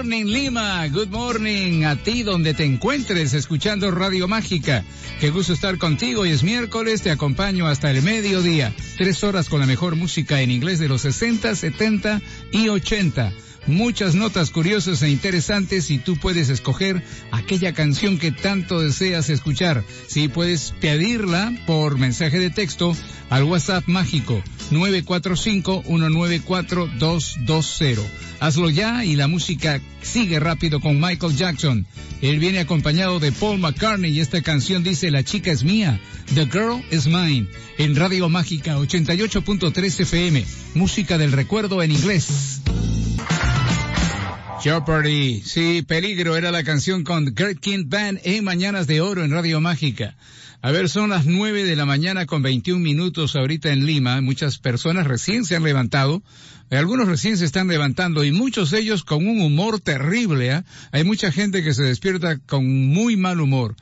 Morning Lima, good morning a ti donde te encuentres escuchando Radio Mágica. Qué gusto estar contigo y es miércoles, te acompaño hasta el mediodía. Tres horas con la mejor música en inglés de los 60, 70 y 80 muchas notas curiosas e interesantes y tú puedes escoger aquella canción que tanto deseas escuchar. Sí, puedes pedirla por mensaje de texto al WhatsApp mágico 945-194-220. Hazlo ya y la música sigue rápido con Michael Jackson. Él viene acompañado de Paul McCartney y esta canción dice La chica es mía, The Girl is Mine, en Radio Mágica 88.3 FM, música del recuerdo en inglés. Jeopardy, sí, Peligro era la canción con Gert King Band en Mañanas de Oro en Radio Mágica. A ver, son las nueve de la mañana con 21 minutos ahorita en Lima. Muchas personas recién se han levantado. Algunos recién se están levantando y muchos de ellos con un humor terrible. ¿eh? Hay mucha gente que se despierta con muy mal humor.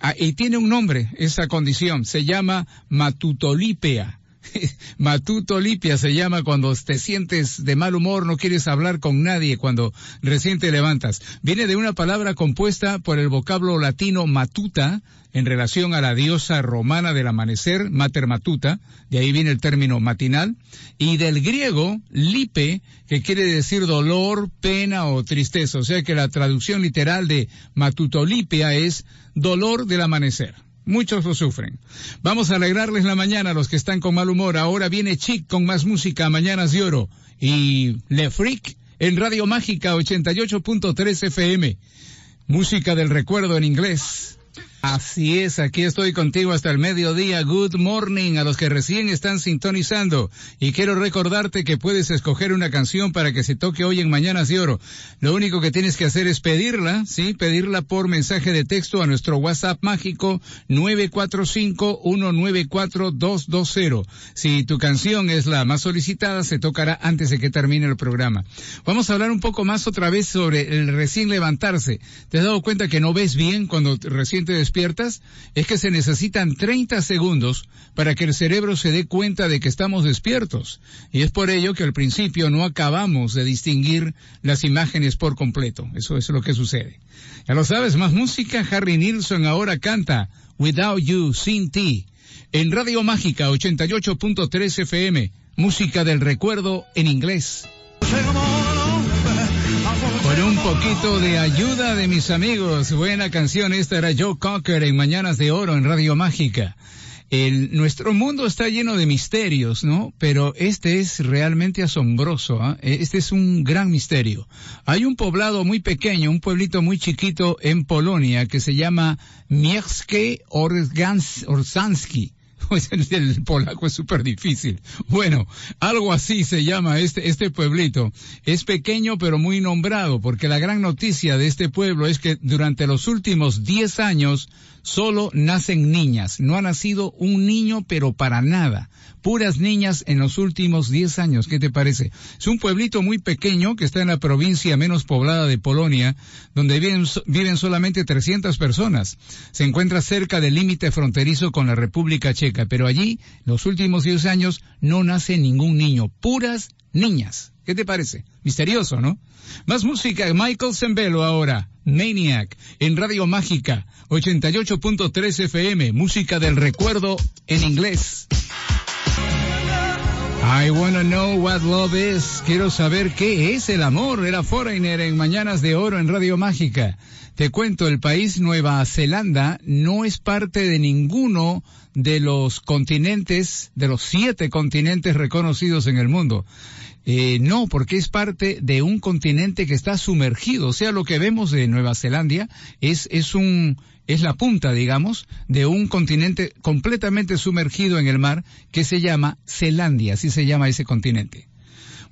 Ah, y tiene un nombre, esa condición. Se llama matutolipea. Matuto Lipia se llama cuando te sientes de mal humor, no quieres hablar con nadie cuando recién te levantas. Viene de una palabra compuesta por el vocablo latino matuta, en relación a la diosa romana del amanecer, Mater Matuta, de ahí viene el término matinal, y del griego lipe, que quiere decir dolor, pena o tristeza. O sea que la traducción literal de matutolipia es dolor del amanecer. Muchos lo sufren. Vamos a alegrarles la mañana a los que están con mal humor. Ahora viene Chic con más música, Mañanas de Oro. Y Le Freak en Radio Mágica 88.3 FM. Música del recuerdo en inglés. Así es, aquí estoy contigo hasta el mediodía. Good morning a los que recién están sintonizando. Y quiero recordarte que puedes escoger una canción para que se toque hoy en Mañanas de Oro. Lo único que tienes que hacer es pedirla, ¿sí? Pedirla por mensaje de texto a nuestro WhatsApp mágico 945-194-220. Si tu canción es la más solicitada, se tocará antes de que termine el programa. Vamos a hablar un poco más otra vez sobre el recién levantarse. ¿Te has dado cuenta que no ves bien cuando recién te es que se necesitan 30 segundos para que el cerebro se dé cuenta de que estamos despiertos. Y es por ello que al principio no acabamos de distinguir las imágenes por completo. Eso es lo que sucede. Ya lo sabes, más música. Harry Nilsson ahora canta Without You, Sin Ti. En Radio Mágica 88.3 FM, música del recuerdo en inglés. Poquito de ayuda de mis amigos. Buena canción. Esta era Joe Cocker en Mañanas de Oro en Radio Mágica. Nuestro mundo está lleno de misterios, ¿no? Pero este es realmente asombroso. ¿eh? Este es un gran misterio. Hay un poblado muy pequeño, un pueblito muy chiquito en Polonia que se llama Mierzke Orzanski pues el polaco es súper difícil. Bueno, algo así se llama este, este pueblito. Es pequeño pero muy nombrado porque la gran noticia de este pueblo es que durante los últimos 10 años solo nacen niñas. No ha nacido un niño pero para nada puras niñas en los últimos 10 años. ¿Qué te parece? Es un pueblito muy pequeño que está en la provincia menos poblada de Polonia, donde viven, viven solamente 300 personas. Se encuentra cerca del límite fronterizo con la República Checa, pero allí, los últimos 10 años, no nace ningún niño. Puras niñas. ¿Qué te parece? Misterioso, ¿no? Más música, Michael Zembelo ahora, Maniac, en Radio Mágica, 88.3 FM, música del recuerdo en inglés. I wanna know what love is. Quiero saber qué es el amor. Era Foreigner en Mañanas de Oro en Radio Mágica. Te cuento, el país Nueva Zelanda no es parte de ninguno de los continentes, de los siete continentes reconocidos en el mundo. Eh, no, porque es parte de un continente que está sumergido. O sea, lo que vemos de Nueva Zelanda es, es un, es la punta, digamos, de un continente completamente sumergido en el mar que se llama Zelandia, así se llama ese continente.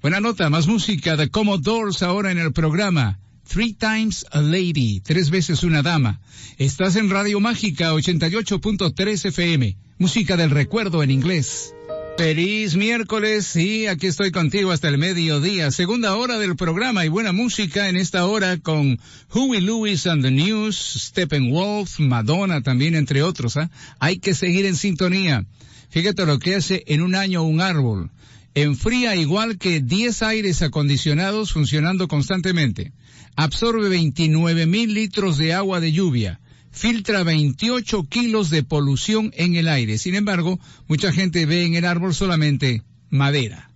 Buena nota, más música de Commodores ahora en el programa. Three Times a Lady, tres veces una dama. Estás en Radio Mágica 88.3 FM, música del recuerdo en inglés. Feliz miércoles, sí, aquí estoy contigo hasta el mediodía, segunda hora del programa y buena música en esta hora con Huey Lewis and the News, Steppenwolf, Madonna también entre otros, ¿ah? Hay que seguir en sintonía. Fíjate lo que hace en un año un árbol. Enfría igual que 10 aires acondicionados funcionando constantemente. Absorbe 29 mil litros de agua de lluvia filtra 28 kilos de polución en el aire. Sin embargo, mucha gente ve en el árbol solamente madera.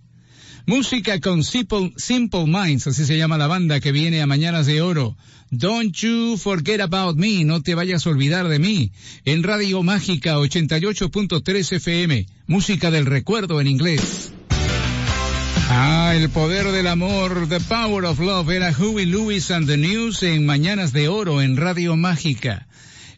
Música con Simple, Simple, Minds, así se llama la banda que viene a Mañanas de Oro. Don't you forget about me, no te vayas a olvidar de mí. En Radio Mágica 88.3 FM, música del recuerdo en inglés. Ah, el poder del amor, The Power of Love, era Huey Lewis and the News en Mañanas de Oro en Radio Mágica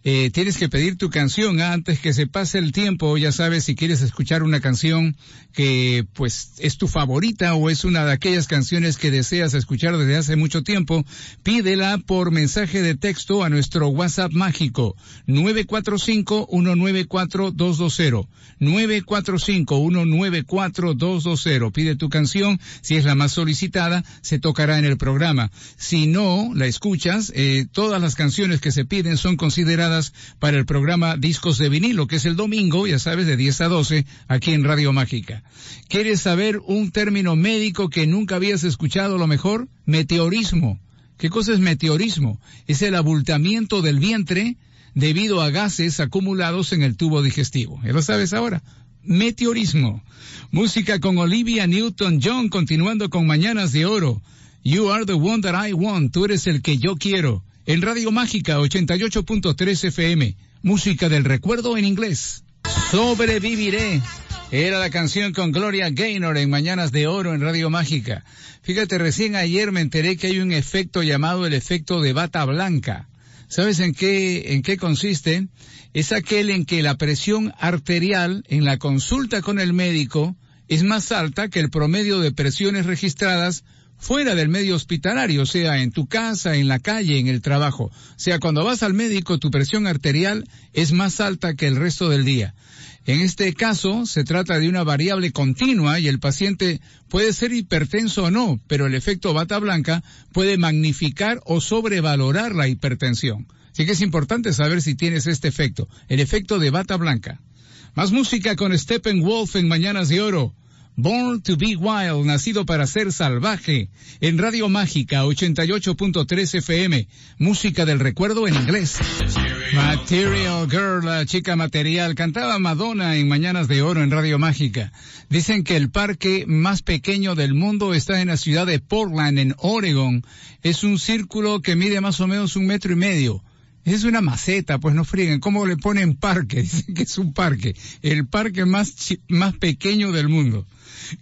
eh, tienes que pedir tu canción antes que se pase el tiempo. Ya sabes, si quieres escuchar una canción que pues es tu favorita o es una de aquellas canciones que deseas escuchar desde hace mucho tiempo, pídela por mensaje de texto a nuestro WhatsApp mágico 945-194-220. 945-194-220. Pide tu canción. Si es la más solicitada, se tocará en el programa. Si no la escuchas, eh, todas las canciones que se piden son consideradas para el programa Discos de Vinilo, que es el domingo, ya sabes, de 10 a 12, aquí en Radio Mágica. ¿Quieres saber un término médico que nunca habías escuchado lo mejor? Meteorismo. ¿Qué cosa es meteorismo? Es el abultamiento del vientre debido a gases acumulados en el tubo digestivo. ¿Ya lo sabes ahora? Meteorismo. Música con Olivia Newton-John, continuando con Mañanas de Oro. You are the one that I want. Tú eres el que yo quiero en Radio Mágica 88.3 FM, música del recuerdo en inglés. Sobreviviré. Era la canción con Gloria Gaynor en Mañanas de Oro en Radio Mágica. Fíjate, recién ayer me enteré que hay un efecto llamado el efecto de bata blanca. ¿Sabes en qué, en qué consiste? Es aquel en que la presión arterial en la consulta con el médico es más alta que el promedio de presiones registradas fuera del medio hospitalario, sea en tu casa, en la calle, en el trabajo. O sea, cuando vas al médico, tu presión arterial es más alta que el resto del día. En este caso, se trata de una variable continua y el paciente puede ser hipertenso o no, pero el efecto bata blanca puede magnificar o sobrevalorar la hipertensión. Así que es importante saber si tienes este efecto, el efecto de bata blanca. Más música con Steppenwolf en Mañanas de Oro. Born to be Wild, nacido para ser salvaje, en Radio Mágica 88.3 FM, música del recuerdo en inglés. Material Girl, la chica material, cantaba Madonna en Mañanas de Oro en Radio Mágica. Dicen que el parque más pequeño del mundo está en la ciudad de Portland, en Oregon. Es un círculo que mide más o menos un metro y medio. Es una maceta, pues no frieguen. ¿Cómo le ponen parque? Dicen que es un parque. El parque más, más pequeño del mundo.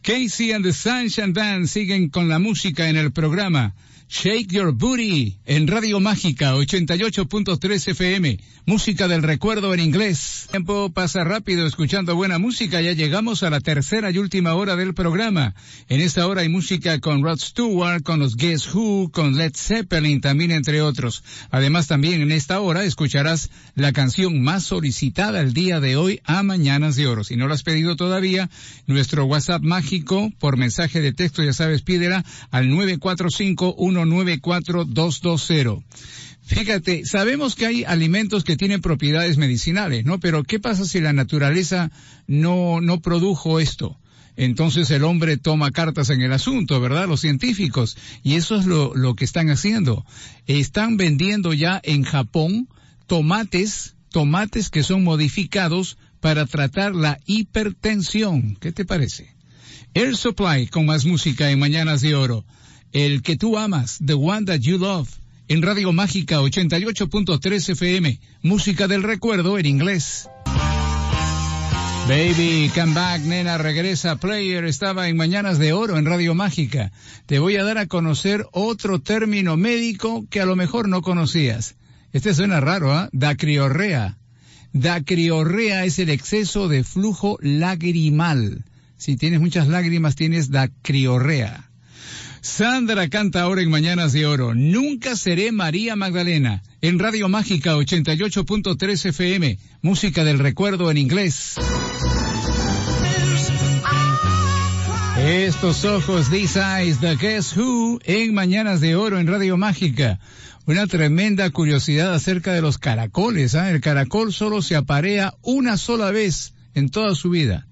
Casey and the Sunshine Band siguen con la música en el programa. Shake Your Booty en Radio Mágica 88.3 FM. Música del recuerdo en inglés. El tiempo pasa rápido escuchando buena música. Ya llegamos a la tercera y última hora del programa. En esta hora hay música con Rod Stewart, con los Guess Who, con Led Zeppelin también entre otros. Además también en esta hora escucharás la canción más solicitada el día de hoy a Mañanas de Oro. Si no lo has pedido todavía, nuestro WhatsApp mágico por mensaje de texto, ya sabes, pídela al 945 194-220. Fíjate, sabemos que hay alimentos que tienen propiedades medicinales, ¿no? Pero ¿qué pasa si la naturaleza no, no produjo esto? Entonces el hombre toma cartas en el asunto, ¿verdad? Los científicos. Y eso es lo, lo que están haciendo. Están vendiendo ya en Japón tomates, tomates que son modificados para tratar la hipertensión. ¿Qué te parece? Air Supply con más música en Mañanas de Oro. El que tú amas, The One That You Love, en Radio Mágica 88.3 FM, música del recuerdo en inglés. Baby, come back, nena, regresa. Player estaba en Mañanas de Oro en Radio Mágica. Te voy a dar a conocer otro término médico que a lo mejor no conocías. Este suena raro, ¿ah? ¿eh? Dacriorrea. Dacriorrea es el exceso de flujo lagrimal. Si tienes muchas lágrimas, tienes dacriorrea. Sandra canta ahora en Mañanas de Oro. Nunca seré María Magdalena. En Radio Mágica 88.3 FM. Música del recuerdo en inglés. Estos ojos, these eyes, the Guess Who, en Mañanas de Oro en Radio Mágica. Una tremenda curiosidad acerca de los caracoles. ¿ah? El caracol solo se aparea una sola vez en toda su vida,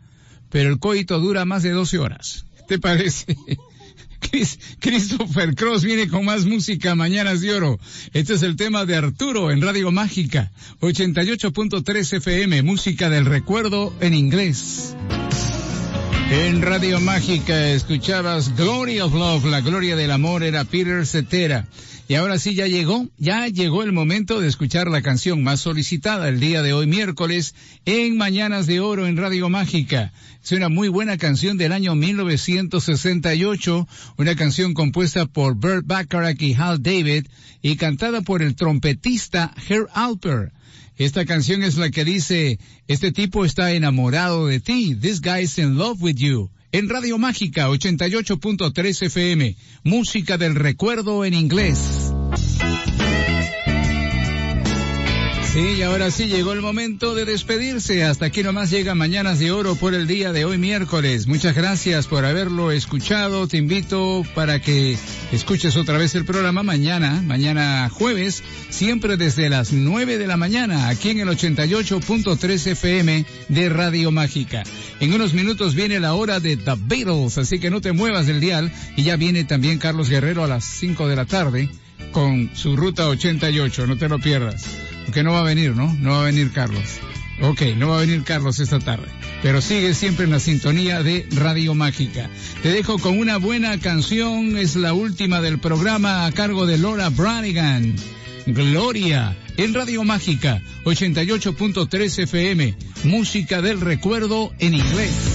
pero el coito dura más de 12 horas. ¿Te parece? Christopher Cross viene con más música Mañanas de Oro. Este es el tema de Arturo en Radio Mágica, 88.3 FM, música del recuerdo en inglés. En Radio Mágica escuchabas Glory of Love, la gloria del amor era Peter Cetera. Y ahora sí ya llegó, ya llegó el momento de escuchar la canción más solicitada el día de hoy miércoles en Mañanas de Oro en Radio Mágica. Es una muy buena canción del año 1968, una canción compuesta por Burt Bacharach y Hal David y cantada por el trompetista Herb Alper. Esta canción es la que dice, este tipo está enamorado de ti, this guy is in love with you. En Radio Mágica 88.3 FM, música del recuerdo en inglés. Sí, y ahora sí llegó el momento de despedirse. Hasta aquí nomás llega Mañanas de Oro por el día de hoy miércoles. Muchas gracias por haberlo escuchado. Te invito para que escuches otra vez el programa mañana, mañana jueves, siempre desde las 9 de la mañana, aquí en el 88.3 FM de Radio Mágica. En unos minutos viene la hora de The Beatles, así que no te muevas del dial. Y ya viene también Carlos Guerrero a las 5 de la tarde con su ruta 88, no te lo pierdas. Porque no va a venir, ¿no? No va a venir Carlos. Ok, no va a venir Carlos esta tarde, pero sigue siempre en la sintonía de Radio Mágica. Te dejo con una buena canción, es la última del programa a cargo de Laura Branigan. Gloria, en Radio Mágica, 88.3 FM, música del recuerdo en inglés.